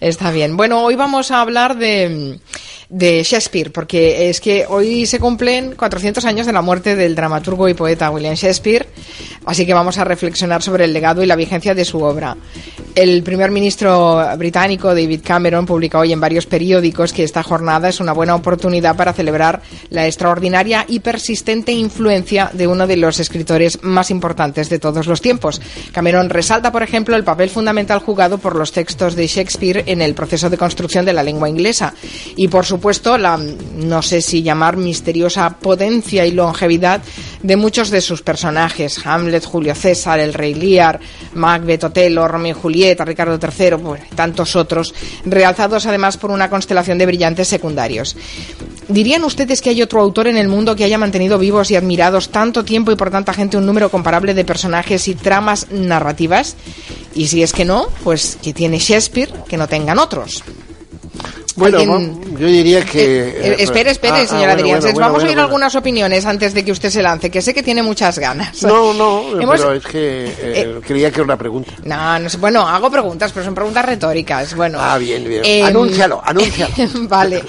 Está bien. Bueno, hoy vamos a hablar de, de Shakespeare, porque es que hoy se cumplen 400 años de la muerte del dramaturgo y poeta William Shakespeare, así que vamos a reflexionar sobre el legado y la vigencia de su obra. El primer ministro británico David Cameron publica hoy en varios periódicos que esta jornada es una buena oportunidad para celebrar la extraordinaria y persistente influencia de uno de los escritores más importantes de todos los tiempos. Cameron resalta, por ejemplo, el papel fundamental jugado por los textos de Shakespeare en el proceso de construcción de la lengua inglesa y, por supuesto, la no sé si llamar misteriosa potencia y longevidad de muchos de sus personajes: Hamlet, Julio César, el Rey Lear, Macbeth, Otelo, Romeo y Julieta Ricardo III, bueno, tantos otros, realzados además por una constelación de brillantes secundarios. ¿Dirían ustedes que hay otro autor en el mundo que haya mantenido vivos y admirados tanto tiempo y por tanta gente un número comparable de personajes y tramas narrativas? Y si es que no, pues que tiene Shakespeare que no tengan otros. Bueno, yo diría que... Eh, eh, espere, espere, ah, ah, señora bueno, Vamos a oír algunas opiniones antes de que usted se lance, que sé que tiene muchas ganas. No, no, pero es que eh, eh, creía que era una pregunta. No, no sé, bueno, hago preguntas, pero son preguntas retóricas. Bueno, ah, bien, bien. Em, anúncialo, anúncialo. vale,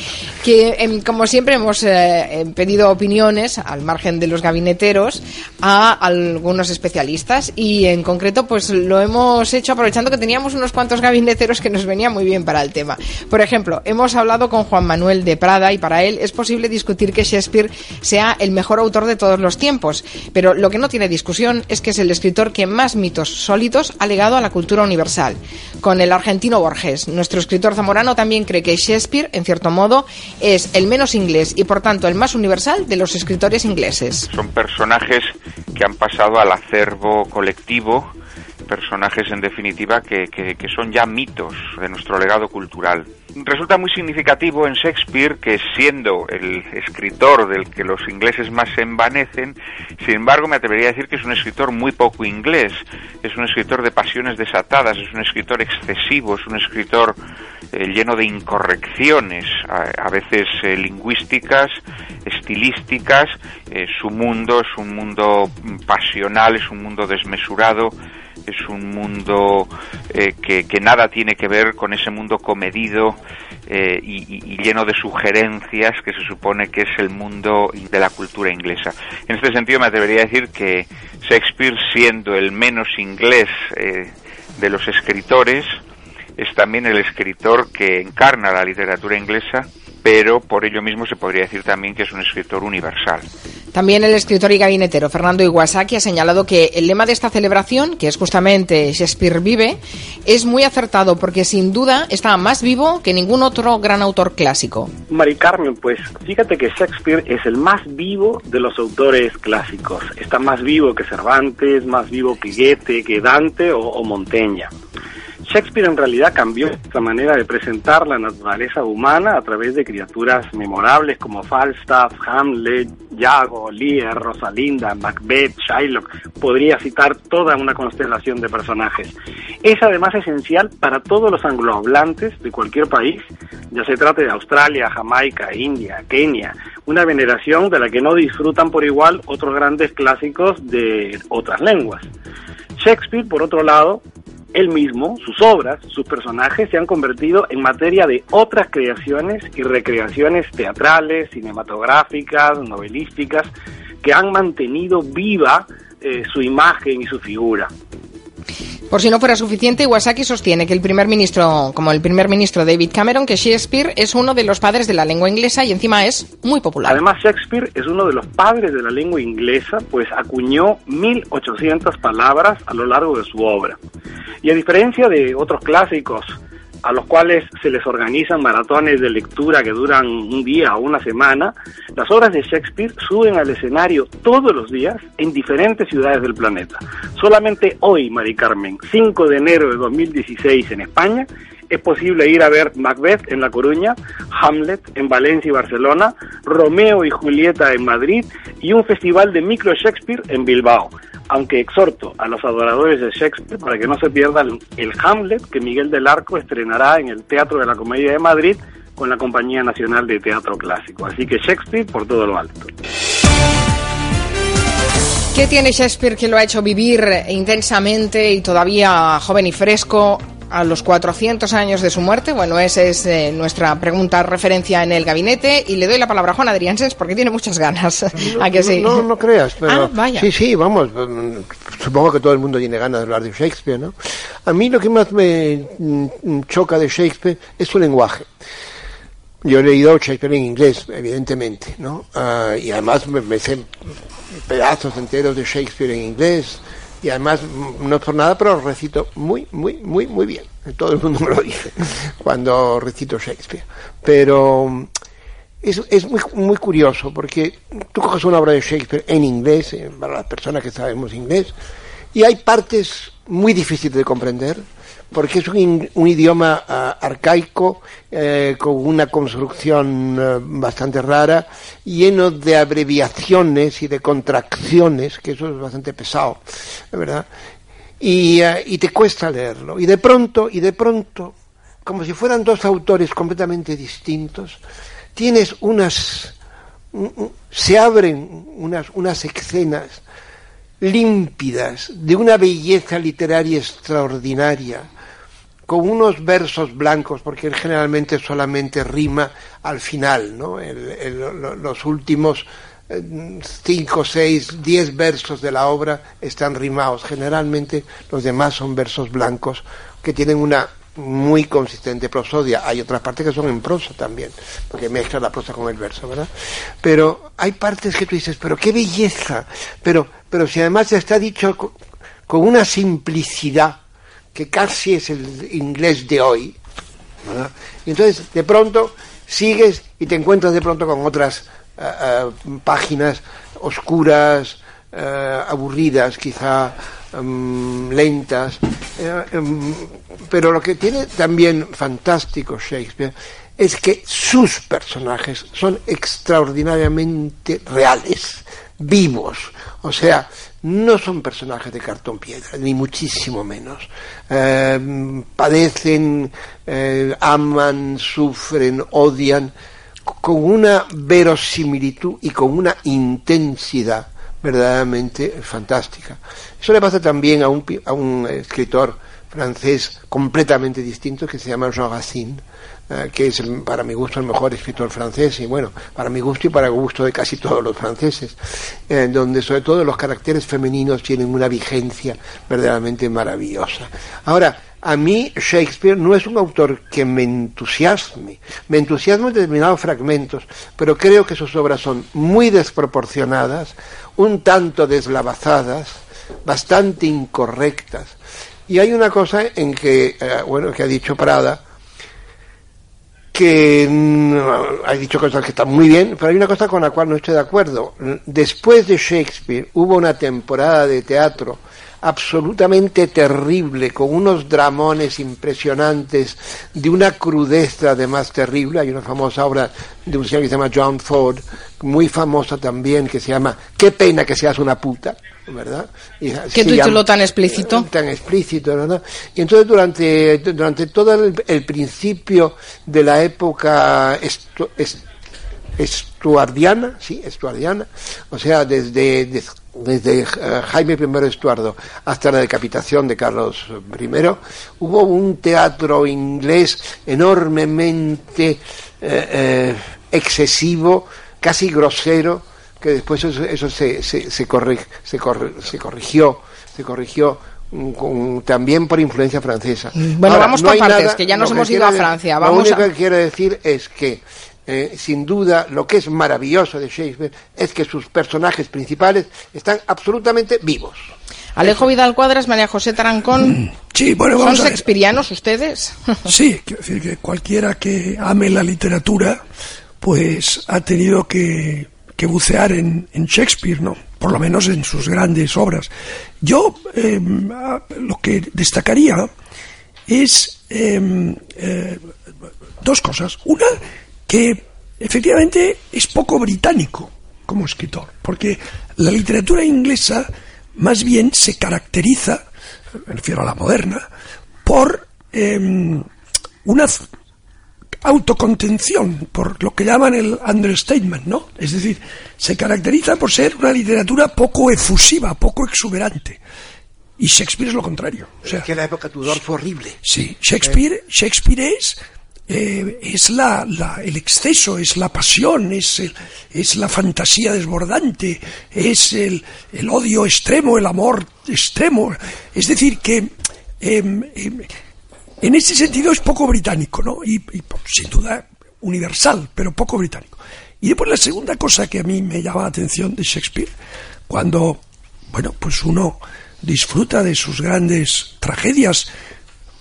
que em, como siempre hemos em, pedido opiniones, al margen de los gabineteros, a algunos especialistas y en concreto pues lo hemos hecho aprovechando que teníamos unos cuantos gabineteros que nos venían muy bien para el tema. Por ejemplo, hemos hablado con Juan Manuel de Prada y para él es posible discutir que Shakespeare sea el mejor autor de todos los tiempos, pero lo que no tiene discusión es que es el escritor que más mitos sólidos ha legado a la cultura universal. Con el argentino Borges, nuestro escritor zamorano también cree que Shakespeare, en cierto modo, es el menos inglés y por tanto el más universal de los escritores ingleses. Son personajes que han pasado al acervo colectivo personajes en definitiva que, que, son ya mitos de nuestro legado cultural. Resulta muy significativo en Shakespeare que siendo el escritor del que los ingleses más se envanecen, sin embargo me atrevería a decir que es un escritor muy poco inglés, es un escritor de pasiones desatadas, es un escritor excesivo, es un escritor eh, lleno de incorrecciones, a, veces eh, lingüísticas, estilísticas, eh, su mundo es un mundo pasional, es un mundo desmesurado, es un mundo eh, que, nada tiene que ver con ese mundo comedido eh, y, lleno de sugerencias que se supone que es el mundo de la cultura inglesa. En este sentido me atrevería a decir que Shakespeare, siendo el menos inglés eh, de los escritores, es también el escritor que encarna la literatura inglesa pero por ello mismo se podría decir también que es un escritor universal. También el escritor y gabinetero Fernando Iwasaki ha señalado que el lema de esta celebración, que es justamente Shakespeare vive, es muy acertado porque sin duda está más vivo que ningún otro gran autor clásico. Mari Carmen, pues fíjate que Shakespeare es el más vivo de los autores clásicos. Está más vivo que Cervantes, más vivo que Goethe, que Dante o, o Montaigne. Shakespeare en realidad cambió la manera de presentar la naturaleza humana a través de criaturas memorables como Falstaff, Hamlet, Iago, Lear, Rosalinda, Macbeth, Shylock. Podría citar toda una constelación de personajes. Es además esencial para todos los anglohablantes de cualquier país, ya se trate de Australia, Jamaica, India, Kenia, una veneración de la que no disfrutan por igual otros grandes clásicos de otras lenguas. Shakespeare, por otro lado, él mismo, sus obras, sus personajes se han convertido en materia de otras creaciones y recreaciones teatrales, cinematográficas, novelísticas, que han mantenido viva eh, su imagen y su figura. Por si no fuera suficiente, Iwasaki sostiene que el primer ministro, como el primer ministro David Cameron, que Shakespeare es uno de los padres de la lengua inglesa y encima es muy popular. Además, Shakespeare es uno de los padres de la lengua inglesa, pues acuñó 1800 palabras a lo largo de su obra. Y a diferencia de otros clásicos a los cuales se les organizan maratones de lectura que duran un día o una semana, las obras de Shakespeare suben al escenario todos los días en diferentes ciudades del planeta. Solamente hoy, Mari Carmen, 5 de enero de 2016 en España, es posible ir a ver Macbeth en La Coruña, Hamlet en Valencia y Barcelona, Romeo y Julieta en Madrid y un festival de micro Shakespeare en Bilbao aunque exhorto a los adoradores de Shakespeare para que no se pierdan el Hamlet que Miguel del Arco estrenará en el Teatro de la Comedia de Madrid con la Compañía Nacional de Teatro Clásico. Así que Shakespeare por todo lo alto. ¿Qué tiene Shakespeare que lo ha hecho vivir intensamente y todavía joven y fresco a los 400 años de su muerte? Bueno, esa es eh, nuestra pregunta referencia en el gabinete y le doy la palabra a Juan Adriánses porque tiene muchas ganas. ¿A que sí? No, no creas, pero Ah, vaya. sí, sí, vamos, supongo que todo el mundo tiene ganas de hablar de Shakespeare, ¿no? A mí lo que más me mm, choca de Shakespeare es su lenguaje. Yo he leído Shakespeare en inglés, evidentemente, ¿no? Ah, y además me, me sé pedazos enteros de Shakespeare en inglés y además mm, no es por nada, pero recito muy, muy, muy, muy bien. Todo el mundo me lo dice cuando recito Shakespeare. Pero mm, es, es muy, muy curioso porque tú coges una obra de Shakespeare en inglés, eh, para las personas que sabemos inglés, y hay partes muy difíciles de comprender porque es un, un idioma ah, arcaico, eh, con una construcción eh, bastante rara, lleno de abreviaciones y de contracciones, que eso es bastante pesado, ¿verdad? Y, eh, y te cuesta leerlo. Y de pronto, y de pronto, como si fueran dos autores completamente distintos, tienes unas, un- un- se abren unas, unas escenas límpidas, de una belleza literaria extraordinaria, con unos versos blancos, porque él generalmente solamente rima al final, ¿no? Los últimos eh, cinco, seis, diez versos de la obra están rimados. Generalmente los demás son versos blancos que tienen una muy consistente prosodia. Hay otras partes que son en prosa también, porque mezcla la prosa con el verso, ¿verdad? Pero hay partes que tú dices, pero qué belleza, pero, pero si además está dicho co- con una simplicidad que casi es el inglés de hoy. Y entonces de pronto sigues y te encuentras de pronto con otras eh, páginas oscuras, eh, aburridas, quizá em, lentas, em, pero lo que tiene también fantástico Shakespeare es que sus personajes son extraordinariamente reales, vivos, o sea, no son personajes de cartón piedra, ni muchísimo menos. Eh, padecen, eh, aman, sufren, odian, con una verosimilitud y con una intensidad verdaderamente fantástica. Eso le pasa también a un, a un escritor francés completamente distinto que se llama Jean Racine, que es para mi gusto el mejor escritor francés y bueno, para mi gusto y para el gusto de casi todos los franceses, eh, donde sobre todo los caracteres femeninos tienen una vigencia verdaderamente maravillosa. Ahora, a mí Shakespeare no es un autor que me entusiasme, me entusiasma en determinados fragmentos, pero creo que sus obras son muy desproporcionadas, un tanto deslavazadas, bastante incorrectas. Y hay una cosa en que, eh, bueno, que ha dicho Prada, que mm, ha dicho cosas que están muy bien, pero hay una cosa con la cual no estoy de acuerdo. Después de Shakespeare hubo una temporada de teatro absolutamente terrible, con unos dramones impresionantes, de una crudeza además terrible. Hay una famosa obra de un señor que se llama John Ford, muy famosa también, que se llama Qué pena que seas una puta, ¿verdad? Y ¿Qué título llama- tan explícito? tan explícito, ¿verdad? Y entonces durante, durante todo el, el principio de la época estu- est- estuardiana, sí, estuardiana, o sea, desde, des- desde, eh, Jaime I Estuardo hasta la decapitación de Carlos I, hubo un teatro inglés enormemente eh, eh, excesivo, casi grosero, que después eso, eso se, se, se, corri- se, corri- se corrigió, se corrigió mm, con- también por influencia francesa. Bueno, vamos por hay partes, que ya nos hemos ido a Francia, Lo único a- que quiero decir es que, eh, sin duda, lo que es maravilloso de Shakespeare es que sus personajes principales están absolutamente vivos. Alejo Vidal Cuadras, María José Tarancón. Sí, bueno, ¿Son vamos shakespearianos ustedes? Sí, quiero decir que cualquiera que ame la literatura, pues ha tenido que, que bucear en, en Shakespeare, ¿no? Por lo menos en sus grandes obras. Yo eh, a- lo que destacaría es eh, eh, dos cosas. Una, que efectivamente es poco británico como escritor, porque la literatura inglesa más bien se caracteriza, me refiero a la moderna, por eh, una autocontención, por lo que llaman el understatement, ¿no? Es decir, se caracteriza por ser una literatura poco efusiva, poco exuberante. Y Shakespeare es lo contrario. O sea, es que la época Tudor fue horrible. Sí, Shakespeare, Shakespeare es, eh, es la, la, el exceso, es la pasión, es, el, es la fantasía desbordante, es el, el, odio extremo, el amor extremo. Es decir, que eh, eh, en ese sentido es poco británico, ¿no? Y, y, sin duda universal, pero poco británico. Y después la segunda cosa que a mí me llama la atención de Shakespeare, cuando, bueno, pues uno disfruta de sus grandes tragedias,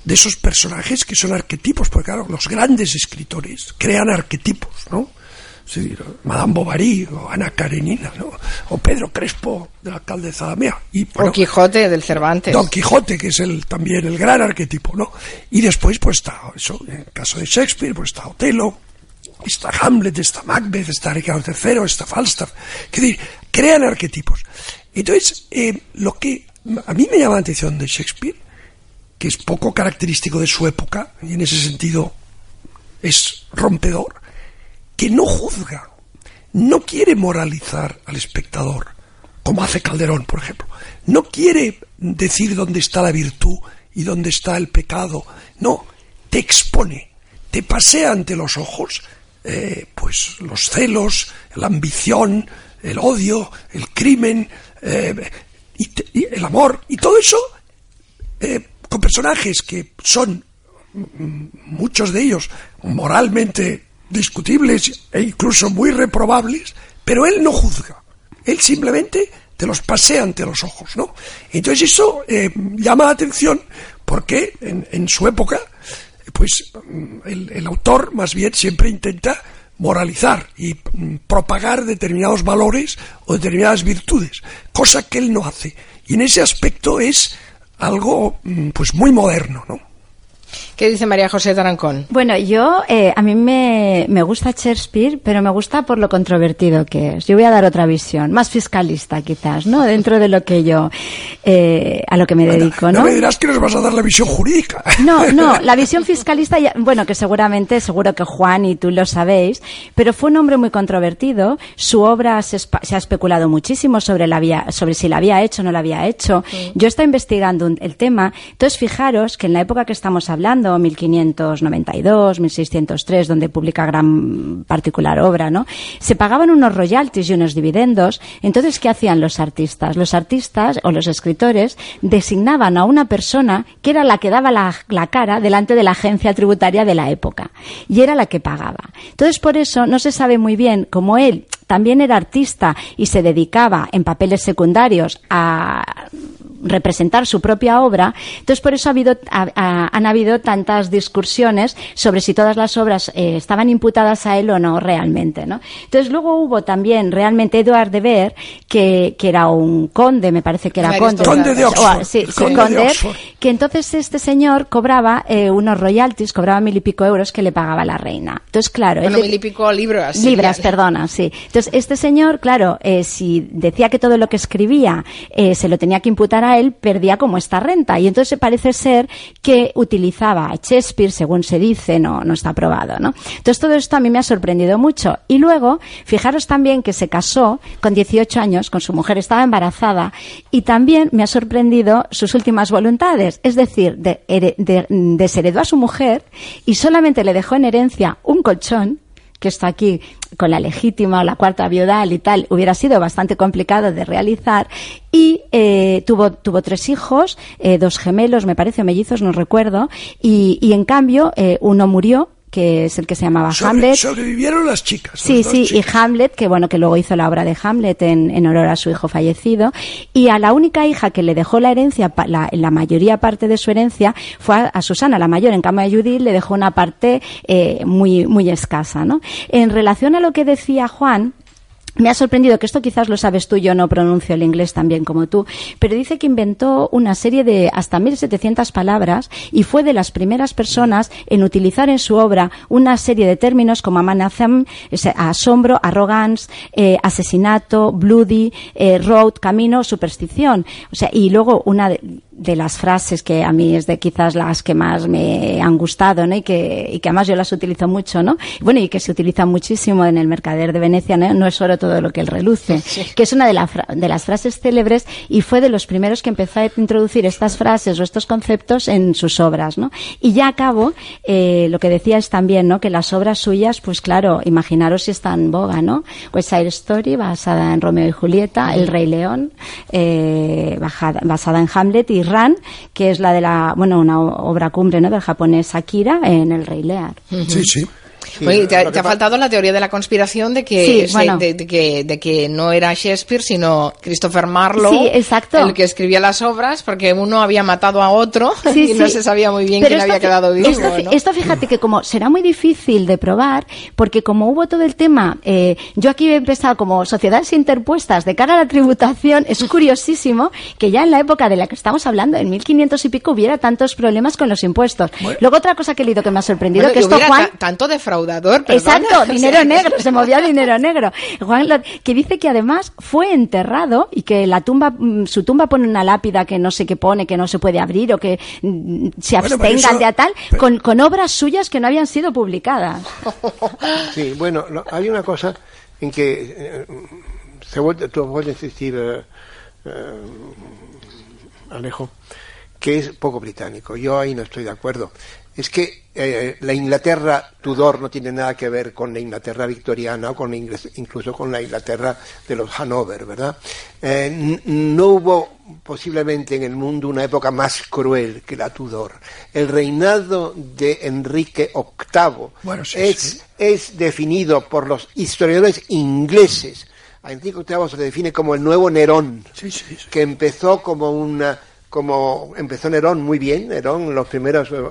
de esos personajes que son arquetipos, porque claro, los grandes escritores crean arquetipos, ¿no? Sí, Madame Bovary o Ana Karenina, ¿no? o Pedro Crespo del alcalde de Zalamea. Y, bueno, Don Quijote del Cervantes. Don Quijote, que es el, también el gran arquetipo, ¿no? Y después, pues está, eso, en el caso de Shakespeare, pues está Otelo, está Hamlet, está Macbeth, está Ricardo III, está Falstaff. Es decir, crean arquetipos. Entonces, eh, lo que a mí me llama la atención de Shakespeare, que es poco característico de su época, y en ese sentido es rompedor, que no juzga, no quiere moralizar al espectador, como hace Calderón, por ejemplo. No quiere decir dónde está la virtud y dónde está el pecado. No, te expone, te pasea ante los ojos, eh, pues los celos, la ambición, el odio, el crimen, eh, el amor, y todo eso eh, con personajes que son muchos de ellos moralmente discutibles e incluso muy reprobables, pero él no juzga. Él simplemente te los pasea ante los ojos, ¿no? Entonces eso eh, llama la atención porque en, su época, pues el, el, autor más bien siempre intenta moralizar y mm, propagar determinados valores o determinadas virtudes, cosa que él no hace. Y en ese aspecto es algo mm, pues muy moderno, ¿no? ¿Qué dice María José Tarancón? Bueno, yo, eh, a mí me, me, gusta Shakespeare, pero me gusta por lo controvertido que es. Yo voy a dar otra visión, más fiscalista quizás, ¿no? Dentro de lo que yo, eh, a lo que me dedico, ¿no? No me dirás que nos vas a dar la visión jurídica. No, no, la visión fiscalista, ya, bueno, que seguramente, seguro que Juan y tú lo sabéis, pero fue un hombre muy controvertido. Su obra se, se ha especulado muchísimo sobre, la vía, sobre si la había hecho o no la había hecho. Sí. Yo estoy investigando el tema. Entonces, fijaros que en la época que estamos hablando, 1592, 1603, donde publica gran particular obra, ¿no? Se pagaban unos royalties y unos dividendos. Entonces, ¿qué hacían los artistas? Los artistas o los escritores designaban a una persona que era la que daba la, la cara delante de la agencia tributaria de la época y era la que pagaba. Entonces, por eso no se sabe muy bien cómo él también era artista y se dedicaba en papeles secundarios a representar su propia obra. Entonces, por eso ha habido, ha, ha, han habido tantas discusiones sobre si todas las obras eh, estaban imputadas a él o no realmente. ¿no? Entonces, luego hubo también realmente Eduard de Ver, que, que era un conde, me parece que era conde. Conde de Oxford. O, sí, conde, conde de Oxford. que entonces este señor cobraba eh, unos royalties, cobraba mil y pico euros que le pagaba la reina. Entonces, claro. Bueno, él, mil y pico libras. Libras, sí. perdona, sí. Entonces, este señor, claro, eh, si decía que todo lo que escribía eh, se lo tenía que imputar a él, perdía como esta renta. Y entonces parece ser que utilizaba a Shakespeare, según se dice, no, no está probado, ¿no? Entonces todo esto a mí me ha sorprendido mucho. Y luego, fijaros también que se casó con 18 años con su mujer, estaba embarazada, y también me ha sorprendido sus últimas voluntades. Es decir, de, de, desheredó a su mujer y solamente le dejó en herencia un colchón que está aquí con la legítima o la cuarta viudal y tal, hubiera sido bastante complicado de realizar. Y eh, tuvo, tuvo tres hijos, eh, dos gemelos, me parece, mellizos, no recuerdo, y, y en cambio eh, uno murió que es el que se llamaba Sobre, Hamlet. Sobrevivieron las chicas. Sí, sí, chicas. y Hamlet, que bueno, que luego hizo la obra de Hamlet en, en, honor a su hijo fallecido. Y a la única hija que le dejó la herencia, la, la mayoría parte de su herencia, fue a, a, Susana, la mayor. En cambio, a Judith le dejó una parte eh, muy, muy escasa, ¿no? En relación a lo que decía Juan, me ha sorprendido que esto quizás lo sabes tú, yo no pronuncio el inglés tan bien como tú, pero dice que inventó una serie de hasta 1700 palabras y fue de las primeras personas en utilizar en su obra una serie de términos como amenazam, asombro, arrogance, eh, asesinato, bloody, eh, road, camino, superstición. O sea, y luego una de, de las frases que a mí es de quizás las que más me han gustado, ¿no? Y que, y que además yo las utilizo mucho, ¿no? Bueno, y que se utilizan muchísimo en el mercader de Venecia, ¿no? No es solo todo lo que él reluce, que es una de, de las frases célebres y fue de los primeros que empezó a introducir estas frases o estos conceptos en sus obras, ¿no? Y ya a cabo, eh, lo que decía es también, ¿no? Que las obras suyas, pues claro, imaginaros si está en boga, ¿no? West Side Story, basada en Romeo y Julieta, El Rey León, eh, basada en Hamlet, y Que es la de la, bueno, una obra cumbre, ¿no? Del japonés Akira en El Rey Lear. Sí, sí te, ha, faltado la teoría de la conspiración de que, de, que, de que no era Shakespeare, sino Christopher Marlowe, el que escribía las obras, porque uno había matado a otro y no se sabía muy bien quién había quedado vivo. Esto, fíjate que como será muy difícil de probar, porque como hubo todo el tema, eh, yo aquí he empezado como sociedades interpuestas de cara a la tributación, es curiosísimo que ya en la época de la que estamos hablando, en 1500 y pico, hubiera tantos problemas con los impuestos. Luego otra cosa que he leído que me ha sorprendido, que esto Juan... Tanto de defraudador. Exacto, dinero negro, se movía dinero negro. Juan, que dice que además fue enterrado y que la tumba, mm, su tumba pone una lápida que no sé qué pone, que no se puede abrir o que mm, se abstengan de a tal, con, con obras suyas que no habían sido publicadas. Sí, bueno, hay una cosa en que eh, se vuelve, tú vuelves a decir, eh, eh, Alejo, que es poco británico. Yo ahí no estoy de acuerdo es que eh, la Inglaterra Tudor no tiene nada que ver con la Inglaterra victoriana o con incluso con la Inglaterra de los Hanover, ¿verdad? Eh, no hubo posiblemente en el mundo una época más cruel que la Tudor. El reinado de Enrique VIII es, es definido por los historiadores ingleses. A Enrique VIII se le define como el nuevo Nerón, que empezó como una como empezó Nerón muy bien, Nerón, los primeros eh,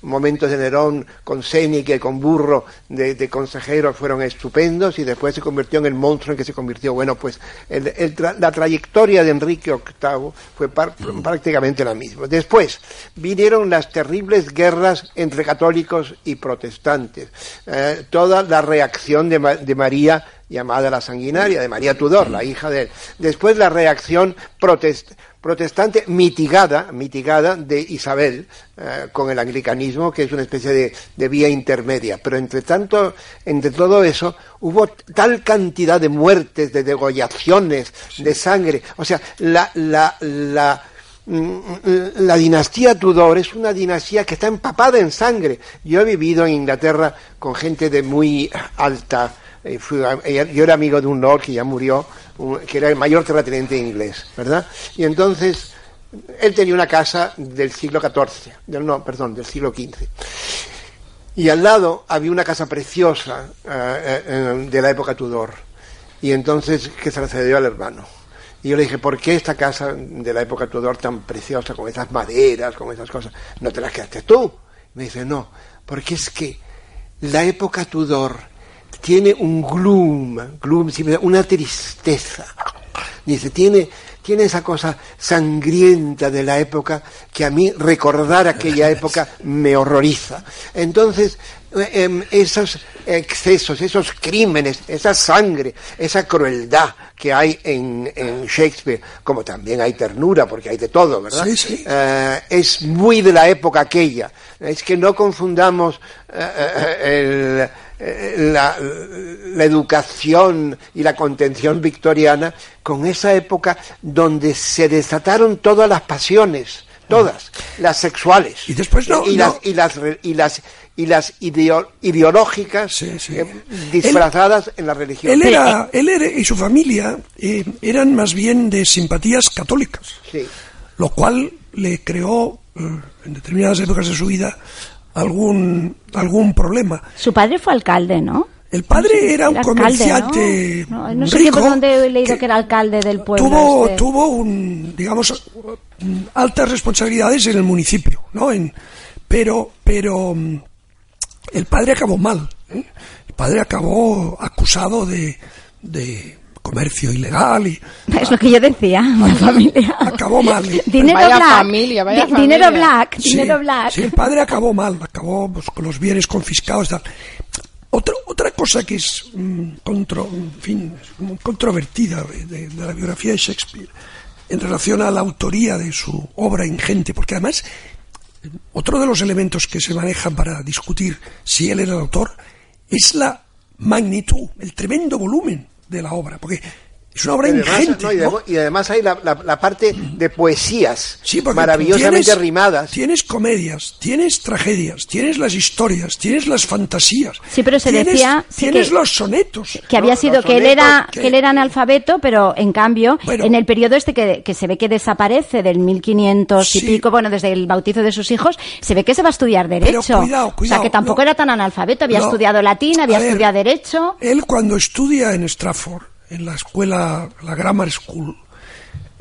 momentos de Nerón con Sénique, con Burro de, consejero fueron estupendos y después se convirtió en el monstruo en que se convirtió. Bueno, pues la trayectoria de Enrique VIII fue prácticamente la misma. Después vinieron las terribles guerras entre católicos y protestantes, eh, toda la reacción de, de María llamada la sanguinaria, de María Tudor, la hija de él. Después la reacción protestante protestante mitigada, mitigada de Isabel eh, con el anglicanismo, que es una especie de, vía intermedia. Pero entre tanto, entre todo eso, hubo tal cantidad de muertes, de degollaciones, de sangre. O sea, la, la, la, mm, la dinastía Tudor es una dinastía que está empapada en sangre. Yo he vivido en Inglaterra con gente de muy alta. Eh, yo era amigo de un lord que ya murió, que era el mayor terrateniente inglés, ¿verdad? Y entonces él tenía una casa del siglo XIV, del, no, perdón, del siglo XV. Y al lado había una casa preciosa eh, eh, de la época Tudor. Y entonces que se la cedió al hermano. Y yo le dije, ¿por qué esta casa de la época Tudor tan preciosa, con esas maderas, con esas cosas, no te las quedaste tú? Me dice, no, porque es que la época Tudor tiene un gloom, gloom una tristeza. Dice, tiene, tiene esa cosa sangrienta de la época que a mí recordar aquella época me horroriza. Entonces, eh, em, esos excesos, esos crímenes, esa sangre, esa crueldad que hay en, Shakespeare, como también hay ternura, porque hay de todo, ¿verdad? Eh, es muy de la época aquella. Es que no confundamos eh, el eh, la, educación y la contención victoriana con esa época donde se desataron todas las pasiones, todas, las sexuales. Y después y, las, y las y las y las ideológicas eh, disfrazadas en la religión. Él era, él y su familia eh, eran más bien de simpatías católicas, lo cual le creó en determinadas épocas de su vida algún, algún problema. Su padre fue alcalde, ¿no? El padre era un comerciante ¿no? no, sé por dónde he leído que, era alcalde del pueblo. Tuvo, este. tuvo un, digamos, altas responsabilidades en el municipio, ¿no? En, pero, pero mm, el padre acabó mal. ¿eh? El padre acabó acusado de, de comercio ilegal y es lo que yo decía la familia. acabó mal. Dinero vaya black familia, vaya dinero black dinero black. sí, el padre acabó mal acabó pues, con los bienes confiscados tal. Otra, otra cosa que es mm, contro, en fin, controvertida de, la biografía de Shakespeare en relación a la autoría de su obra ingente, porque además otro de los elementos que se manejan para discutir si él era el autor es la magnitud, el tremendo volumen de la obra, porque es una obra Y además, ingente. no, y, ¿no? además, y además hay la, la- la parte de poesías Sí, maravillosamente tienes- rimadas. Tienes comedias, tienes tragedias, tienes las historias, tienes las fantasías. Sí, pero se tienes- decía, sí, tienes que- los sonetos. que había No, sido que él era que- que él era analfabeto pero en cambio Bueno. en el periodo este que, que se ve que desaparece del 1500 y Sí. pico bueno desde el bautizo de sus hijos se ve que se va a estudiar derecho cuidado, o sea cuidado, que tampoco no. era tan analfabeto había No. estudiado latín había ver, estudiado derecho Él cuando estudia en Stratford, en la escuela, la Grammar School,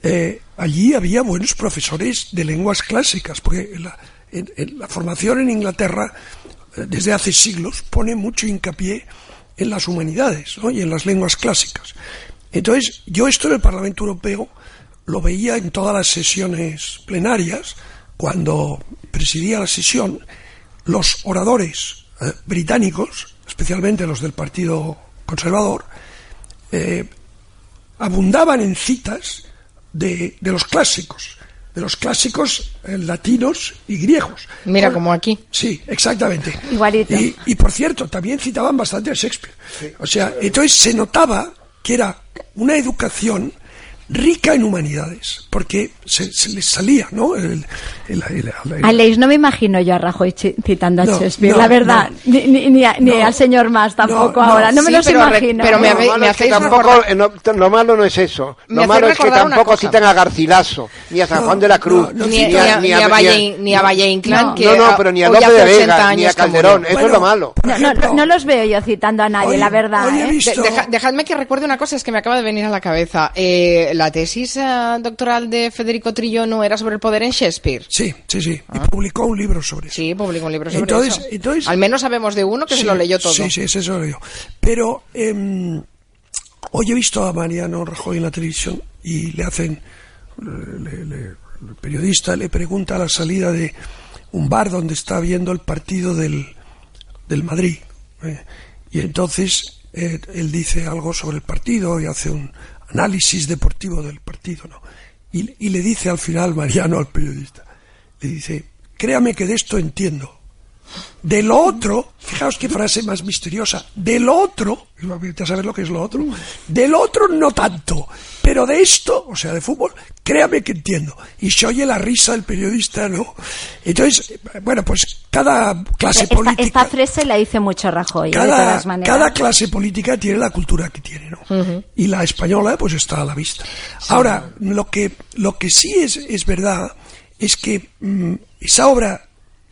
eh, allí había buenos profesores de lenguas clásicas, porque la, formación en Inglaterra, eh, desde hace siglos, pone mucho hincapié en las humanidades y en las lenguas clásicas. Entonces, yo esto en el Parlamento Europeo lo veía en todas las sesiones plenarias, cuando presidía la sesión, los oradores eh, británicos, especialmente los del Partido Conservador, eh, abundaban en citas de, de los clásicos, de los clásicos eh, latinos y griegos. Mira, como aquí. Sí, exactamente. Igualito. Y, y, por cierto, también citaban bastante a Shakespeare. O sea, entonces se notaba que era una educación rica en humanidades, porque se, se les salía, ¿no? El- el- el- el- Aleix, no me imagino yo a Rajoy citando a No, Shakespeare, no, la verdad, no. ni, ni, ni, a- ni al señor más tampoco No, no. ahora, no me Sí, los pero re- imagino. pero me lo, habe- malo me hacéis tampoco, recordar- eh, lo malo no es eso. Me Lo malo es que tampoco citan a Garcilaso, ni a San No, Juan de la Cruz, no, no ni, a, ni a Valle, ni a Valle Inclán, No. que no, no, pero ni a López de 80 Vega, ni a Calderón. Eso es lo malo. No, los veo yo citando a nadie, la verdad. ¿eh? dejadme que recuerde una cosa, es que me acaba de venir a la cabeza. Eh, la tesis eh, doctoral de Federico Trillo no era sobre el poder en Shakespeare. Sí, sí, sí. Y publicó un libro sobre eso. Sí, publicó un libro sobre Entonces- eso. entonces- Al menos sabemos de uno que se Sí, lo leyó todo. Sí, sí, ese se lo leyó. Pero em, hoy he visto a Mariano Rajoy en la televisión y le hacen, le- le- el periodista le pregunta a la salida de un bar donde está viendo el partido del, del Madrid. eh, y entonces eh, él dice algo sobre el partido y hace un análisis deportivo del partido, ¿no? Y, le dice al final Mariano al periodista, le dice, créame que de esto entiendo. De lo otro, fijaos qué frase más misteriosa, del otro, ya sabes lo que es lo otro, del otro no tanto, pero de esto, o sea, de fútbol, créame que entiendo. Y se oye la risa del periodista, ¿no? Entonces, bueno, pues cada clase Esta, política... esta frase la hice mucho Rajoy, ¿eh? de Cada, todas maneras. cada clase política tiene la cultura que tiene, ¿no? Y la española, pues está a la vista. Ahora, lo que, lo que sí es, es verdad es que mm, esa obra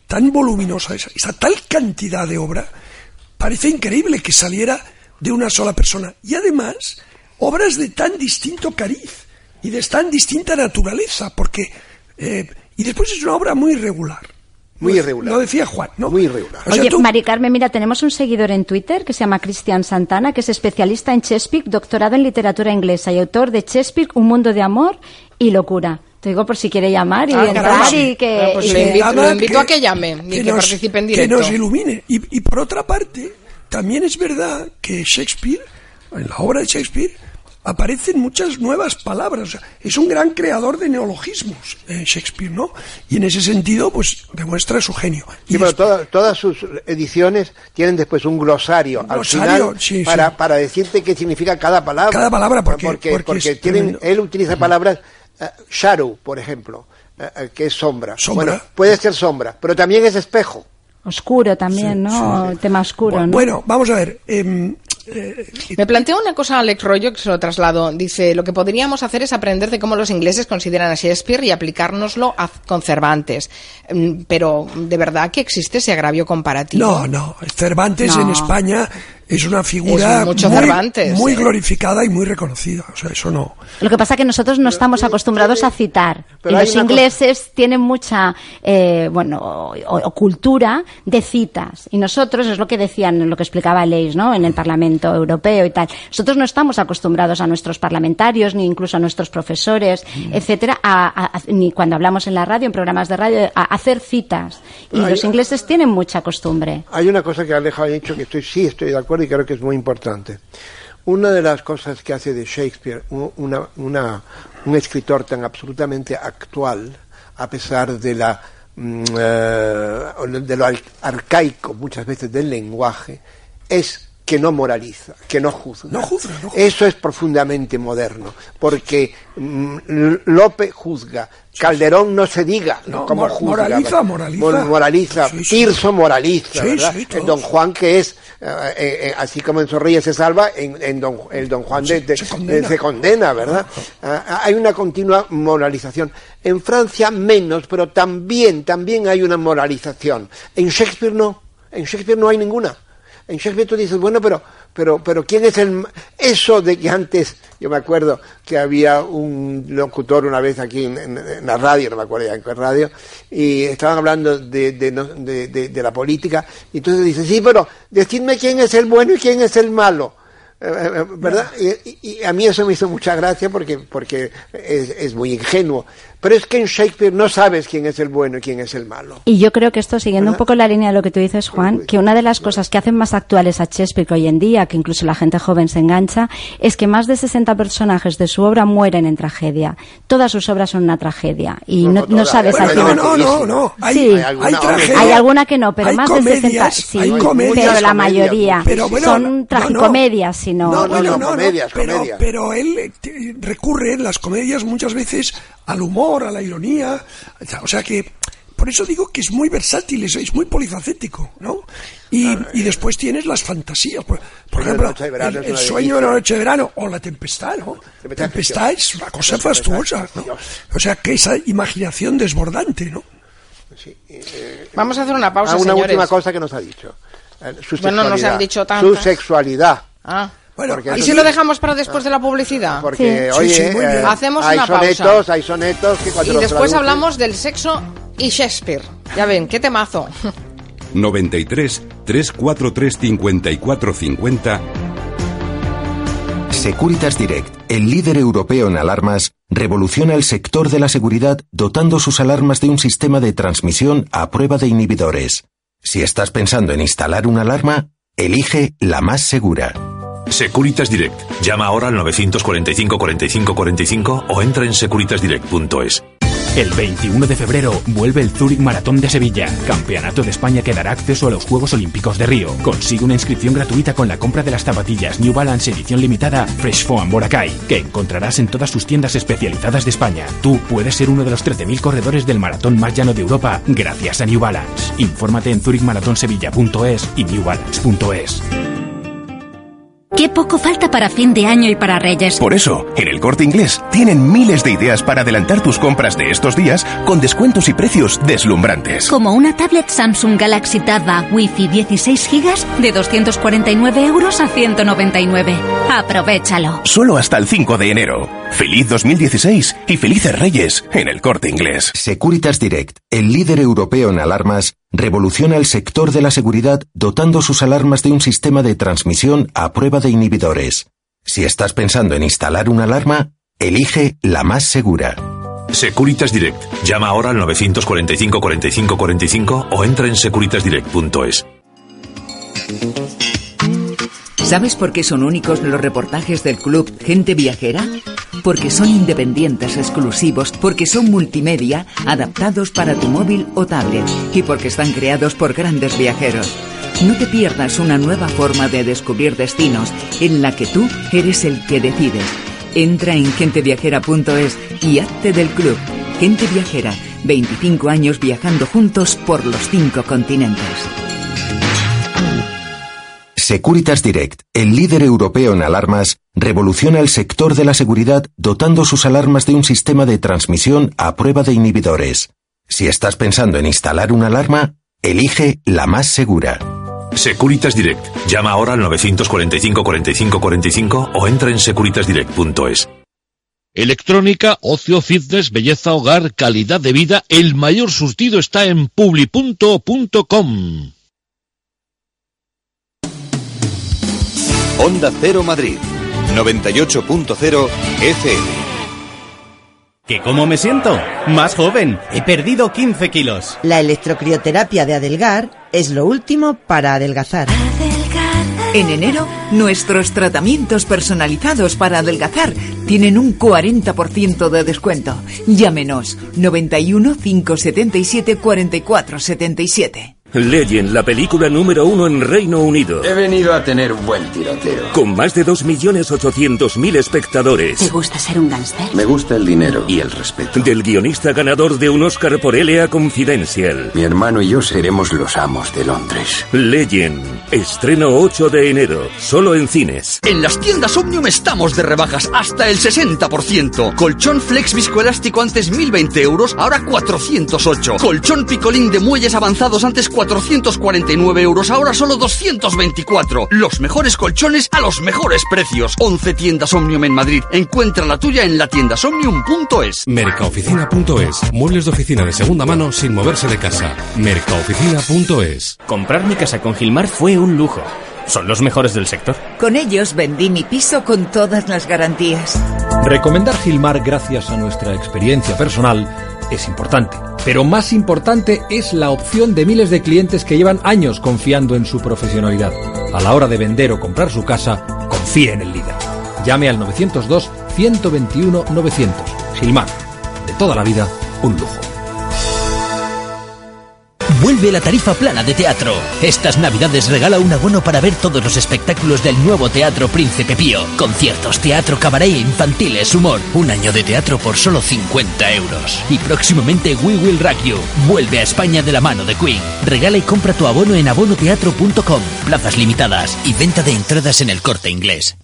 tan voluminosa, esa, esa tal cantidad de obra, parece increíble que saliera de una sola persona. Y además, obras de tan distinto cariz y de tan distinta naturaleza, porque. eh, y después es una obra muy irregular. Muy Lo- irregular. Lo decía Juan, ¿no? Muy irregular. O sea, Oye, tú- Mari Carmen, mira, tenemos un seguidor en Twitter que se llama Cristian Santana, que es especialista en Shakespeare, doctorado en literatura inglesa y autor de Shakespeare, Un mundo de amor y locura. Te digo por si quiere llamar y Ah, entrar caramba. y que... Pues y le invito- invito a que llame y que nos- participe en Que nos ilumine. Y, y por otra parte, también es verdad que Shakespeare, en la obra de Shakespeare, aparecen muchas nuevas palabras. O sea, es un gran creador de neologismos, eh, Shakespeare, ¿no? Y en ese sentido, pues demuestra su genio. Y Sí, pero des- toda- todas sus ediciones tienen después un glosario, Un al final sí, para, sí. para decirte qué significa cada palabra. Cada palabra, porque- porque, porque tienen, él utiliza palabras shadow, por ejemplo, eh, eh, que es sombra. Sombra. Bueno, puede ser sombra, pero también es espejo. Oscuro también, ¿no? Tema oscuro, bueno, ¿no? bueno, vamos a ver. em, eh, Me plantea una cosa Alex Rollo que se lo traslado. Dice, lo que podríamos hacer es aprender de cómo los ingleses consideran a Shakespeare y aplicárnoslo a con Cervantes. Mm, Pero, ¿de verdad que existe ese agravio comparativo? No, no. Cervantes No. en España es una figura Es mucho muy, eh. glorificada y muy reconocida. O sea, eso no. Lo que pasa es que nosotros no estamos acostumbrados a citar. pero y los cosa- ingleses tienen mucha, eh, bueno, o, o cultura de citas. Y nosotros, es lo que decían, lo que explicaba Leis, ¿no? En el Parlamento Europeo y tal. Nosotros no estamos acostumbrados a nuestros parlamentarios, ni incluso a nuestros profesores, Mm. etcétera, a- a- a- ni cuando hablamos en la radio, en programas de radio, a hacer citas. Y Hay- los ingleses tienen mucha costumbre. Hay una cosa que Alejo ha dicho que estoy, sí estoy de acuerdo y creo que es muy importante. Una de las cosas que hace de Shakespeare una, un escritor tan absolutamente actual, a pesar de la mm, eh, de lo arcaico muchas veces del lenguaje, es que no moraliza, que no juzga. No juzga, Eso es profundamente moderno, porque mm, Lope juzga, Calderón no se diga no, como juzga. Moraliza, moraliza. moraliza, Tirso moraliza, ¿verdad? el Don Juan que es, eh, eh, eh, así como en Zorrilla se salva, en, don, el Don Juan de, se, condena. ¿verdad? Ah, ah, hay una continua moralización. En Francia menos, pero también, también hay una moralización. En Shakespeare no, en Shakespeare no hay ninguna en Shakespeare tú dices, bueno, pero, pero, pero ¿quién es el...? Eso de que antes, yo me acuerdo que había un locutor una vez aquí en, la radio, no me acuerdo ya en qué radio, y estaban hablando de, de, de la política, y entonces dice, sí, pero decidme quién es el bueno y quién es el malo. Eh, eh, ¿Verdad? Y, a mí eso me hizo mucha gracia porque, porque es, es, muy ingenuo. Pero es que en Shakespeare no sabes quién es el bueno y quién es el malo. Y yo creo que esto, siguiendo un poco la línea de lo que tú dices, Juan, que una de las cosas que hacen más actuales a Shakespeare hoy en día, que incluso la gente joven se engancha, es que más de 60 personajes de su obra mueren en tragedia. Todas sus obras son una tragedia. Y no, no, sabes a quién. No, no, no, no. Hay, sí, hay, hay, alguna que no, pero más de 60. Sí, pero la mayoría son tragicomedias, si no. No, no, comedias, pero, pero él eh, recurre en las comedias muchas veces al humor, a la ironía. O sea que, por eso digo que es muy versátil, es, muy polifacético, ¿no? Y, y, después tienes las fantasías. Por, ejemplo, el, sueño de la noche de verano o la tempestad, ¿no? La tempestad es una cosa fastuosa, ¿no? O sea que esa imaginación desbordante, ¿no? Eh, Vamos a hacer una pausa, ah, una última cosa que nos ha dicho. Eh, su bueno, nos han dicho tantas. Su sexualidad. Ah. ¿Y si lo dejamos para después de la publicidad? Porque, oye, eh, hacemos hay una sonetos, pausa. Hay sonetos que Y después hablamos del sexo y Shakespeare. Ya ven, qué temazo. 93 343 54 50 Securitas Direct, el líder europeo en alarmas, revoluciona el sector de la seguridad dotando sus alarmas de un sistema de transmisión a prueba de inhibidores. Si estás pensando en instalar una alarma, elige la más segura. Securitas Direct. Llama ahora al 945 45 45 o entra en securitasdirect.es. El 21 de febrero vuelve el Zurich Maratón de Sevilla, campeonato de España que dará acceso a los Juegos Olímpicos de Río. Consigue una inscripción gratuita con la compra de las zapatillas New Balance edición limitada Fresh Foam Boracay, que encontrarás en todas sus tiendas especializadas de España. Tú puedes ser uno de los 13.000 corredores del maratón más llano de Europa gracias a New Balance. Infórmate en zurichmaratonsevilla.es y newbalance.es. Qué poco falta para fin de año y para Reyes. Por eso, en el corte inglés tienen miles de ideas para adelantar tus compras de estos días con descuentos y precios deslumbrantes. Como una tablet Samsung Galaxy Tab Wi-Fi 16 GB de 249 euros a 199. Aprovechalo. Solo hasta el 5 de enero. Feliz 2016 y felices Reyes en el corte inglés. Securitas Direct, el líder europeo en alarmas, revoluciona el sector de la seguridad dotando sus alarmas de un sistema de transmisión a prueba de inhibidores. Si estás pensando en instalar una alarma, elige la más segura. Securitas Direct. Llama ahora al 945 45 45 o entra en securitasdirect.es. ¿Sabes por qué son únicos los reportajes del club Gente Viajera? Porque son independientes, exclusivos, porque son multimedia, adaptados para tu móvil o tablet y porque están creados por grandes viajeros. No te pierdas una nueva forma de descubrir destinos en la que tú eres el que decide. Entra en genteviajera.es y hazte del club. Gente Viajera, 25 años viajando juntos por los cinco continentes. Securitas Direct, el líder europeo en alarmas, revoluciona el sector de la seguridad dotando sus alarmas de un sistema de transmisión a prueba de inhibidores. Si estás pensando en instalar una alarma, elige la más segura. Securitas Direct. Llama ahora al 945 45 45 o entra en securitasdirect.es. Electrónica, ocio, fitness, belleza, hogar, calidad de vida. El mayor surtido está en publi.com. Onda Cero Madrid, 98.0 FM. ¿Qué cómo me siento? Más joven. He perdido 15 kilos. La electrocrioterapia de Adelgar es lo último para adelgazar. En enero, nuestros tratamientos personalizados para adelgazar tienen un 40% de descuento. Llámenos 91 577 44 77. Legend, la película número uno en Reino Unido. He venido a tener un buen tiroteo. Con más de 2.800.000 espectadores. ¿Te gusta ser un gángster? Me gusta el dinero y el respeto. Del guionista ganador de un Oscar por L.A. Confidential. Mi hermano y yo seremos los amos de Londres. Legend. Estreno 8 de enero. Solo en cines. En las tiendas Omnium estamos de rebajas hasta el 60%. Colchón Flex viscoelástico antes 1020 euros, ahora 408. Colchón picolín de muelles avanzados antes 449 euros, ahora solo 224. Los mejores colchones a los mejores precios. 11 tiendas Omnium en Madrid. Encuentra la tuya en la tiendasomnium.es. Mercaoficina.es. Muebles de oficina de segunda mano sin moverse de casa. Mercaoficina.es. Comprar mi casa con Gilmar fue un lujo. Son los mejores del sector. Con ellos vendí mi piso con todas las garantías. Recomendar Gilmar gracias a nuestra experiencia personal es importante. Pero más importante es la opción de miles de clientes que llevan años confiando en su profesionalidad. A la hora de vender o comprar su casa, confíe en el líder. Llame al 902 121 900. Gilmar. De toda la vida, un lujo. Vuelve la tarifa plana de teatro. Estas navidades regala un abono para ver todos los espectáculos del nuevo Teatro Príncipe Pío. Conciertos, teatro, cabaret, infantiles, humor. Un año de teatro por solo 50 euros. Y próximamente We Will Rock You. Vuelve a España de la mano de Queen. Regala y compra tu abono en abonoteatro.com. Plazas limitadas y venta de entradas en el corte inglés.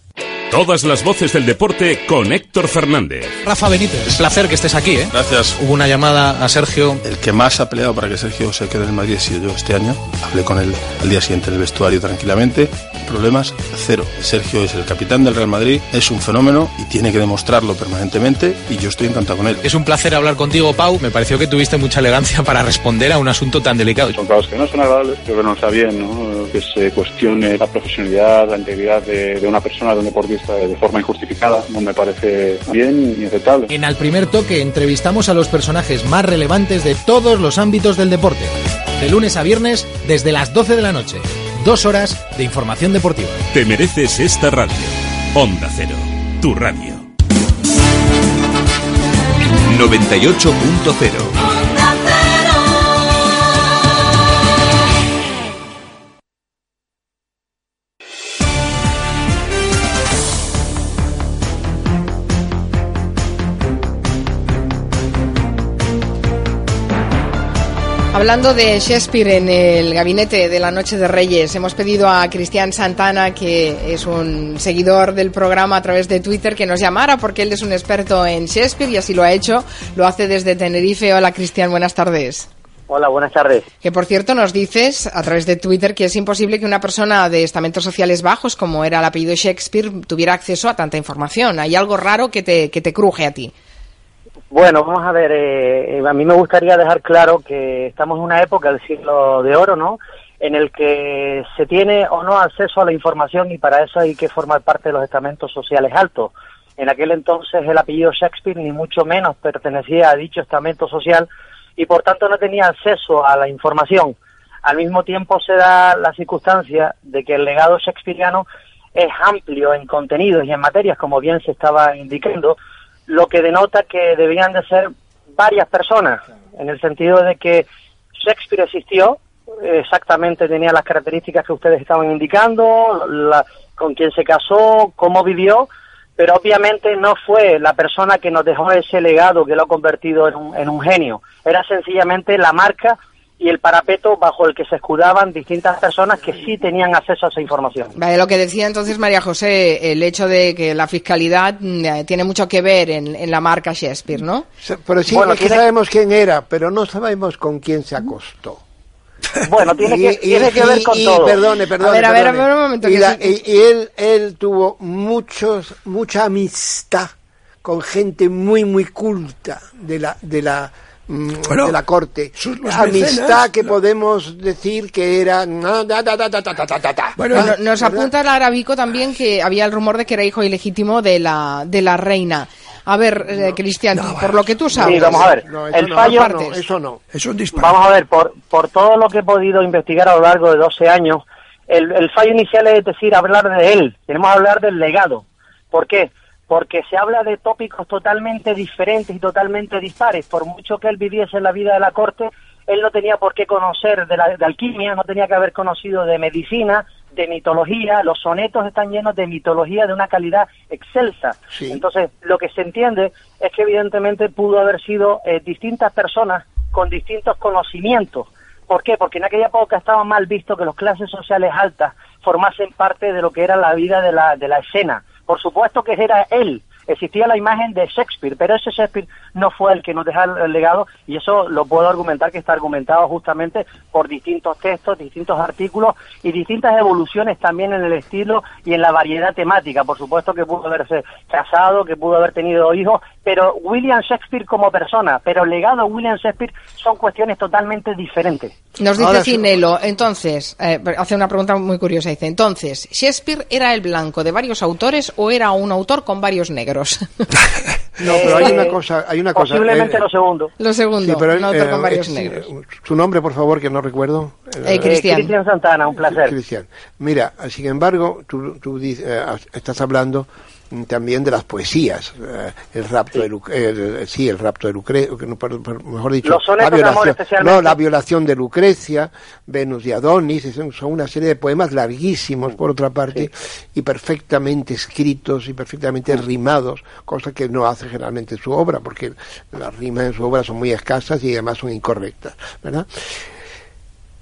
Todas las voces del deporte con Héctor Fernández. Rafa Benítez, es placer que estés aquí, ¿eh? Gracias. Hubo una llamada a Sergio. El que más ha peleado para que Sergio se quede en Madrid he sido yo este año. Hablé con él al día siguiente en el vestuario tranquilamente. Problemas cero. Sergio es el capitán del Real Madrid, es un fenómeno y tiene que demostrarlo permanentemente y yo estoy encantado con él. Es un placer hablar contigo, Pau. Me pareció que tuviste mucha elegancia para responder a un asunto tan delicado. Son cosas que no son agradables, pero que no está bien, ¿no? Que se cuestione la profesionalidad, la integridad de, de una persona, de un deportista de forma injustificada. No me parece bien ni aceptable. En Al Primer Toque entrevistamos a los personajes más relevantes de todos los ámbitos del deporte. De lunes a viernes, desde las 12 de la noche. Dos horas de información deportiva. Te mereces esta radio. Onda Cero, tu radio. 98.0 Hablando de Shakespeare en el gabinete de la Noche de Reyes, hemos pedido a Cristian Santana, que es un seguidor del programa a través de Twitter, que nos llamara porque él es un experto en Shakespeare y así lo ha hecho. Lo hace desde Tenerife. Hola Cristian, buenas tardes. Hola, buenas tardes. Que por cierto nos dices a través de Twitter que es imposible que una persona de estamentos sociales bajos, como era el apellido Shakespeare, tuviera acceso a tanta información. Hay algo raro que te, que te cruje a ti. Bueno, vamos a ver, eh, a mí me gustaría dejar claro que estamos en una época del siglo de oro, ¿no? En el que se tiene o no acceso a la información y para eso hay que formar parte de los estamentos sociales altos. En aquel entonces el apellido Shakespeare ni mucho menos pertenecía a dicho estamento social y por tanto no tenía acceso a la información. Al mismo tiempo se da la circunstancia de que el legado shakespeariano es amplio en contenidos y en materias, como bien se estaba indicando, lo que denota que debían de ser varias personas, en el sentido de que Shakespeare existió, exactamente tenía las características que ustedes estaban indicando, la, con quién se casó, cómo vivió, pero obviamente no fue la persona que nos dejó ese legado que lo ha convertido en un, en un genio, era sencillamente la marca y el parapeto bajo el que se escudaban distintas personas que sí tenían acceso a esa información. Vale, lo que decía entonces María José, el hecho de que la fiscalidad mm, tiene mucho que ver en, en la marca Shakespeare, ¿no? Pero sí, Bueno, es que tiene- sabemos quién era, pero no sabemos con quién se acostó. Bueno, tiene que, Y- y- tiene que ver y- con y todo. Perdone, perdone. A ver, a ver, a ver, un momento, Y, que la- sí- y- y él, él tuvo muchos, mucha amistad con gente muy, muy culta de la, de la, Bueno, de la corte. los Amistad mecenas. que podemos decir que era. Bueno, no- nos apunta el Arabico también que había el rumor de que era hijo ilegítimo de la, de la reina. A ver, eh, Cristian, por lo que tú sabes. Sí, vamos a ver. No, eso el no, fallo, no, eso no. Es un disparate. Vamos a ver, por, por todo lo que he podido investigar a lo largo de 12 años, el, el fallo inicial es decir, hablar de él, queremos hablar del legado. ¿Por qué? Porque se habla de tópicos totalmente diferentes y totalmente dispares. Por mucho que él viviese la vida de la corte, él no tenía por qué conocer de, la, de alquimia, no tenía que haber conocido de medicina, de mitología. Los sonetos están llenos de mitología de una calidad excelsa. Entonces, lo que se entiende es que evidentemente pudo haber sido eh, distintas personas con distintos conocimientos. ¿Por qué? Porque en aquella época estaba mal visto que las clases sociales altas formasen parte de lo que era la vida de la, de la escena. Por supuesto que era él, existía la imagen de Shakespeare, pero ese Shakespeare no fue el que nos deja el legado y eso lo puedo argumentar que está argumentado justamente por distintos textos, distintos artículos y distintas evoluciones también en el estilo y en la variedad temática. Por supuesto que pudo haberse casado, que pudo haber tenido hijos, pero William Shakespeare como persona, pero el legado a William Shakespeare son cuestiones totalmente diferentes. Nos dice Cinelo, entonces, eh, hace una pregunta muy curiosa, dice, entonces, ¿Shakespeare era el blanco de varios autores o era un autor con varios negros? no, pero hay una cosa, hay una cosa. Posiblemente lo segundo. Lo segundo, pero, un autor eh, con varios eh, negros. Su nombre, por favor, que no recuerdo. Eh, Cristian. Cristian Santana, un placer. Cristian. Mira, sin embargo, tú, tú dices, eh, estás hablando también de las poesías eh, el rapto de Luc el, sí el rapto de Lucrecia mejor dicho la de violación no la violación de Lucrecia Venus y Adonis son, son una serie de poemas larguísimos por otra parte y perfectamente escritos y perfectamente rimados cosa que no hace generalmente su obra porque las rimas en su obra son muy escasas y además son incorrectas verdad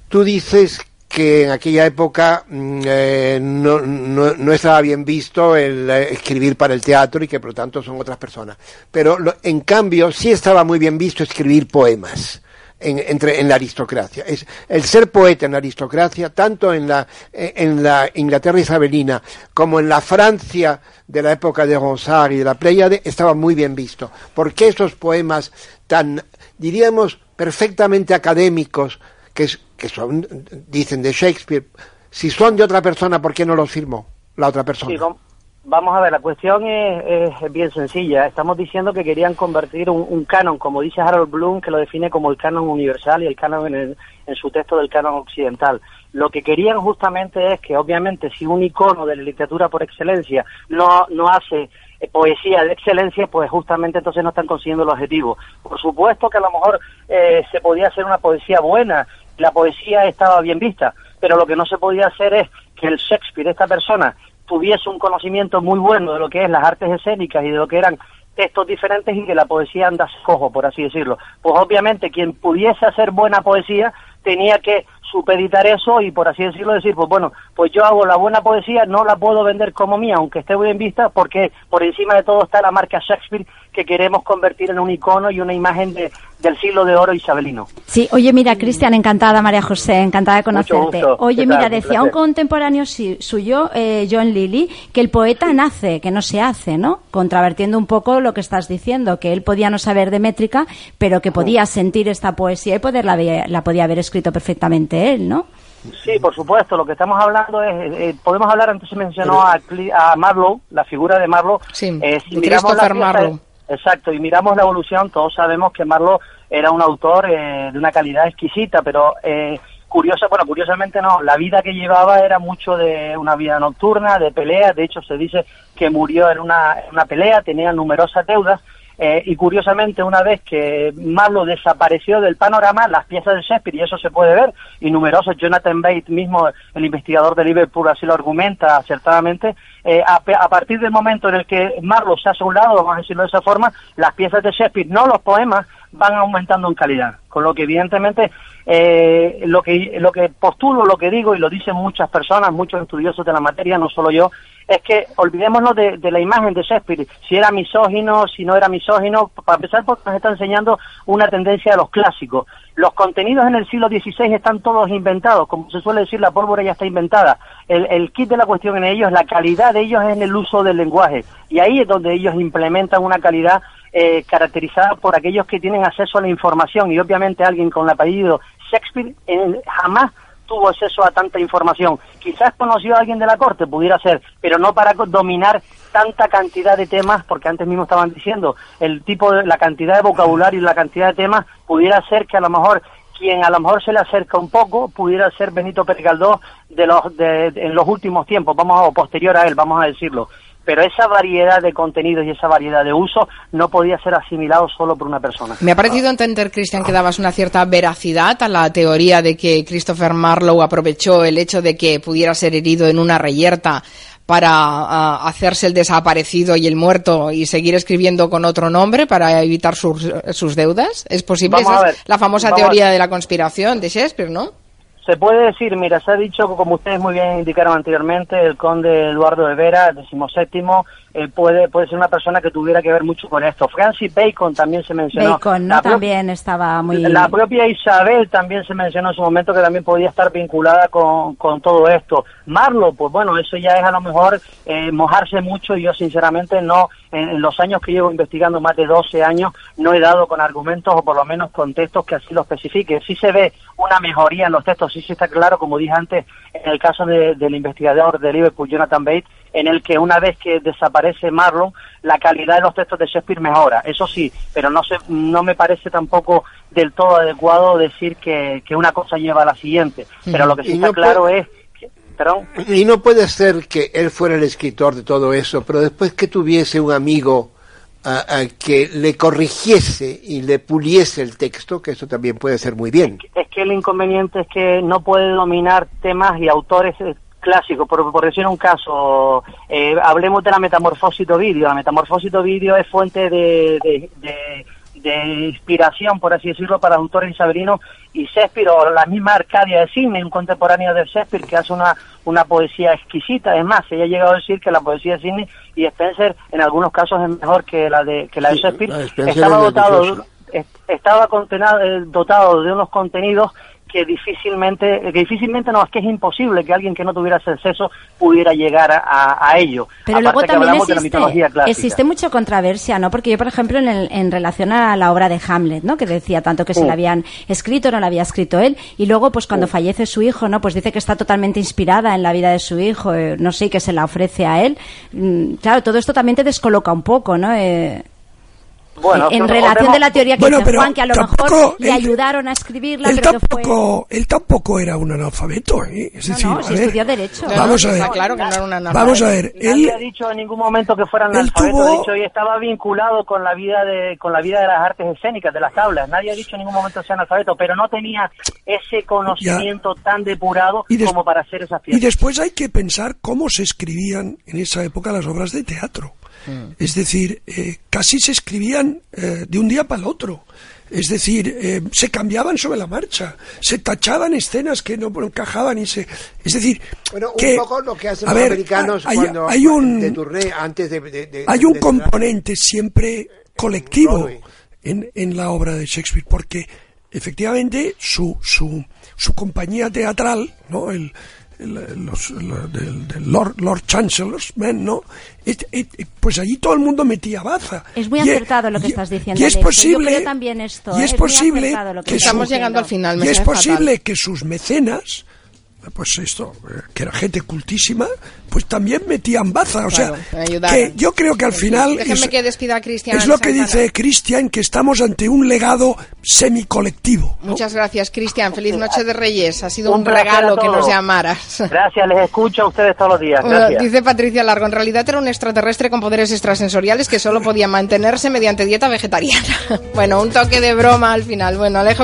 tú dices que en aquella época mm, eh, no, no, no, estaba bien visto el eh, escribir para el teatro y que por lo tanto son otras personas. Pero en cambio sí estaba muy bien visto escribir poemas. En, entre, en la aristocracia. Es, el ser poeta en la aristocracia, tanto en la, en la Inglaterra isabelina como en la Francia de la época de Ronsard y de la Pléyade, estaba muy bien visto. Porque esos poemas tan, diríamos, perfectamente académicos, que, son, dicen de Shakespeare, si son de otra persona, ¿por qué no los firmó la otra persona? Vamos a ver, la cuestión es, es, bien sencilla. Estamos diciendo que querían convertir un, un, canon, como dice Harold Bloom, que lo define como el canon universal y el canon en, el, en su texto del canon occidental. Lo que querían justamente es que, obviamente, si un icono de la literatura por excelencia no, no hace eh, poesía de excelencia, pues justamente entonces no están consiguiendo el objetivo. Por supuesto que a lo mejor eh, se podía hacer una poesía buena, la poesía estaba bien vista, pero lo que no se podía hacer es que el Shakespeare, esta persona, tuviese un conocimiento muy bueno de lo que es las artes escénicas y de lo que eran textos diferentes y que la poesía anda cojo, por así decirlo. Pues obviamente quien pudiese hacer buena poesía tenía que supeditar eso y por así decirlo decir, pues bueno, pues yo hago la buena poesía, no la puedo vender como mía, aunque esté bien vista, porque por encima de todo está la marca Shakespeare que queremos convertir en un icono y una imagen de, del siglo de oro isabelino. Sí, oye, mira, Cristian, encantada, María José, encantada de conocerte. gusto. Oye, ¿Qué mira, tal? Decía un contemporáneo si- suyo, eh, John Lilly, que el poeta nace, que no se hace, ¿no? Contravertiendo un poco lo que estás diciendo, que él podía no saber de métrica, pero que podía sentir esta poesía y poderla la podía haber escrito perfectamente él, ¿no? Sí, por supuesto, lo que estamos hablando es, eh, podemos hablar, antes se mencionó a, Cli- a Marlowe, la figura de Marlowe. Eh, si de miramos la Marlowe. Exacto, y miramos la evolución, todos sabemos que Marlowe era un autor eh, de una calidad exquisita, pero eh, curiosa, bueno, curiosamente no, la vida que llevaba era mucho de una vida nocturna, de pelea, de hecho se dice que murió en una, en una pelea, tenía numerosas deudas, eh, y curiosamente, una vez que Marlowe desapareció del panorama, las piezas de Shakespeare, y eso se puede ver, y numerosos, Jonathan Bates mismo, el investigador de Liverpool, así lo argumenta acertadamente, eh, a, partir del momento en el que Marlowe se hace un lado, vamos a decirlo de esa forma, las piezas de Shakespeare, no los poemas, van aumentando en calidad. Con lo que evidentemente eh, lo que lo que postulo, lo que digo y lo dicen muchas personas, muchos estudiosos de la materia, no solo yo, es que olvidémonos de, de la imagen de Shakespeare, si era misógino, si no era misógino, para empezar porque nos está enseñando una tendencia de los clásicos. Los contenidos en el siglo XVI están todos inventados, como se suele decir, la pólvora ya está inventada. El, kit de la cuestión en ellos, la calidad de ellos es en el uso del lenguaje, y ahí es donde ellos implementan una calidad eh, caracterizada por aquellos que tienen acceso a la información, y obviamente alguien con el apellido Shakespeare eh, jamás tuvo acceso a tanta información. Quizás conoció a alguien de la corte, pudiera ser, pero no para dominar tanta cantidad de temas, porque antes mismo estaban diciendo, el tipo de, la cantidad de vocabulario y la cantidad de temas pudiera ser que a lo mejor quien a lo mejor se le acerca un poco pudiera ser Benito Pérez Galdós de los, de, en los últimos tiempos, vamos a, o posterior a él, vamos a decirlo. Pero esa variedad de contenidos y esa variedad de uso no podía ser asimilado solo por una persona. Me ha parecido entender, Cristian, que dabas una cierta veracidad a la teoría de que Christopher Marlowe aprovechó el hecho de que pudiera ser herido en una reyerta para ah, hacerse el desaparecido y el muerto y seguir escribiendo con otro nombre para evitar sus, sus deudas. ¿Es posible? Esa es la famosa teoría de la conspiración de Shakespeare, ¿no? Se puede decir, mira, se ha dicho, como ustedes muy bien indicaron anteriormente, el conde Eduardo de Vera, decimoséptimo, eh, puede, puede ser una persona que tuviera que ver mucho con esto. Francis Bacon también se mencionó. Bacon, ¿no? También estaba muy... La propia Isabel también se mencionó en su momento que también podía estar vinculada con, con todo esto. Marlo, pues bueno, eso ya es a lo mejor eh, mojarse mucho y yo sinceramente no, en, en los años que llevo investigando, más de 12 años, no he dado con argumentos o por lo menos con textos que así lo especifiquen. Sí se ve una mejoría en los textos, sí, sí está claro, como dije antes, en el caso de- del investigador de Liverpool, Jonathan Bates, en el que una vez que desaparece Marlon, la calidad de los textos de Shakespeare mejora, eso sí, pero no se, no me parece tampoco del todo adecuado decir que, que una cosa lleva a la siguiente. Pero lo que sí está no claro es, que- Y no puede ser que él fuera el escritor de todo eso, pero después que tuviese un amigo a- a que le corrigiese y le puliese el texto, que eso también puede ser muy bien. es que el inconveniente es que no puede dominar temas y autores clásicos. Por, por decir un caso, eh, hablemos de la metamorfosis de Ovidio. La metamorfosis de Ovidio es fuente de, de- de- de inspiración, por así decirlo, para autores isabelinos y Shakespeare o la misma Arcadia de Sidney, un contemporáneo de Shakespeare que hace una, una poesía exquisita. Es más, ella ha llegado a decir que la poesía de Sidney y Spencer en algunos casos es mejor que la de, que la de Sí, Shakespeare. la Estaba es dotado estaba contenado- eh, dotado de unos contenidos que difícilmente, que difícilmente no, es que es imposible que alguien que no tuviera ese acceso pudiera llegar a, a- ello. Pero Aparte luego también existe, existe mucha controversia, ¿no? Porque yo, por ejemplo, en, el- en relación a la obra de Hamlet, ¿no? Que decía tanto que se la habían escrito, no la había escrito él, y luego, pues cuando fallece su hijo, ¿no? Pues dice que está totalmente inspirada en la vida de su hijo, eh, no sé, que se la ofrece a él. Mm, claro, todo esto también te descoloca un poco, ¿no? Eh, Bueno, en relación volvemos- de la teoría que Bueno, dice Juan, que a lo tampoco mejor le él- ayudaron a escribirla, Él pero que fue... tampoco, él tampoco era un analfabeto, ¿eh? Es decir, no, a si ver, estudió Derecho. Vamos a ver. Está claro que no era una Vamos a ver, Nadie él, ha dicho en ningún momento que fuera él analfabeto, tuvo- de hecho, y estaba vinculado con la vida de con la vida de las artes escénicas, de las tablas. Nadie ha dicho en ningún momento que sea analfabeto, pero no tenía ese conocimiento tan depurado Y des- como para hacer esas y piezas. después hay que pensar cómo se escribían en esa época las obras de teatro. Es decir, eh, casi se eh, de un día para el otro. Es decir, eh, se cambiaban sobre la marcha, se tachaban escenas que no encajaban y se... Es decir, Bueno, un que, poco lo que hacen a los ver, americanos hay, cuando hay un, de antes de, de- de- hay un componente siempre colectivo Broadway. en, en la obra de Shakespeare, porque efectivamente su, su, su compañía teatral, ¿no? El, el- los, la- del, del Lord, Lord Chancellor's Men, ¿no? Et- et- pues allí todo el mundo metía baza. Es muy Y- acertado lo que y- estás diciendo, Y es Alexio. posible, Yo creo también esto, y ¿eh? es Es muy posible que que Estamos su- llegando al final, me y es fatal. posible que sus mecenas pues esto, eh, que era gente cultísima, pues también metían baza. O Claro, sea, que yo creo que al final Déjenme es, que despida a Cristian. es lo que dice Cristian, que estamos ante un legado semicolectivo. ¿no? Muchas gracias, Cristian. Feliz noche de Reyes. Ha sido un, Un regalo que nos llamaras. Gracias, les escucho a ustedes todos los días. Gracias. Dice Patricia Largo, en realidad era un extraterrestre con poderes extrasensoriales que solo podía mantenerse mediante dieta vegetariana. bueno, un toque de broma al final. Bueno, Alejo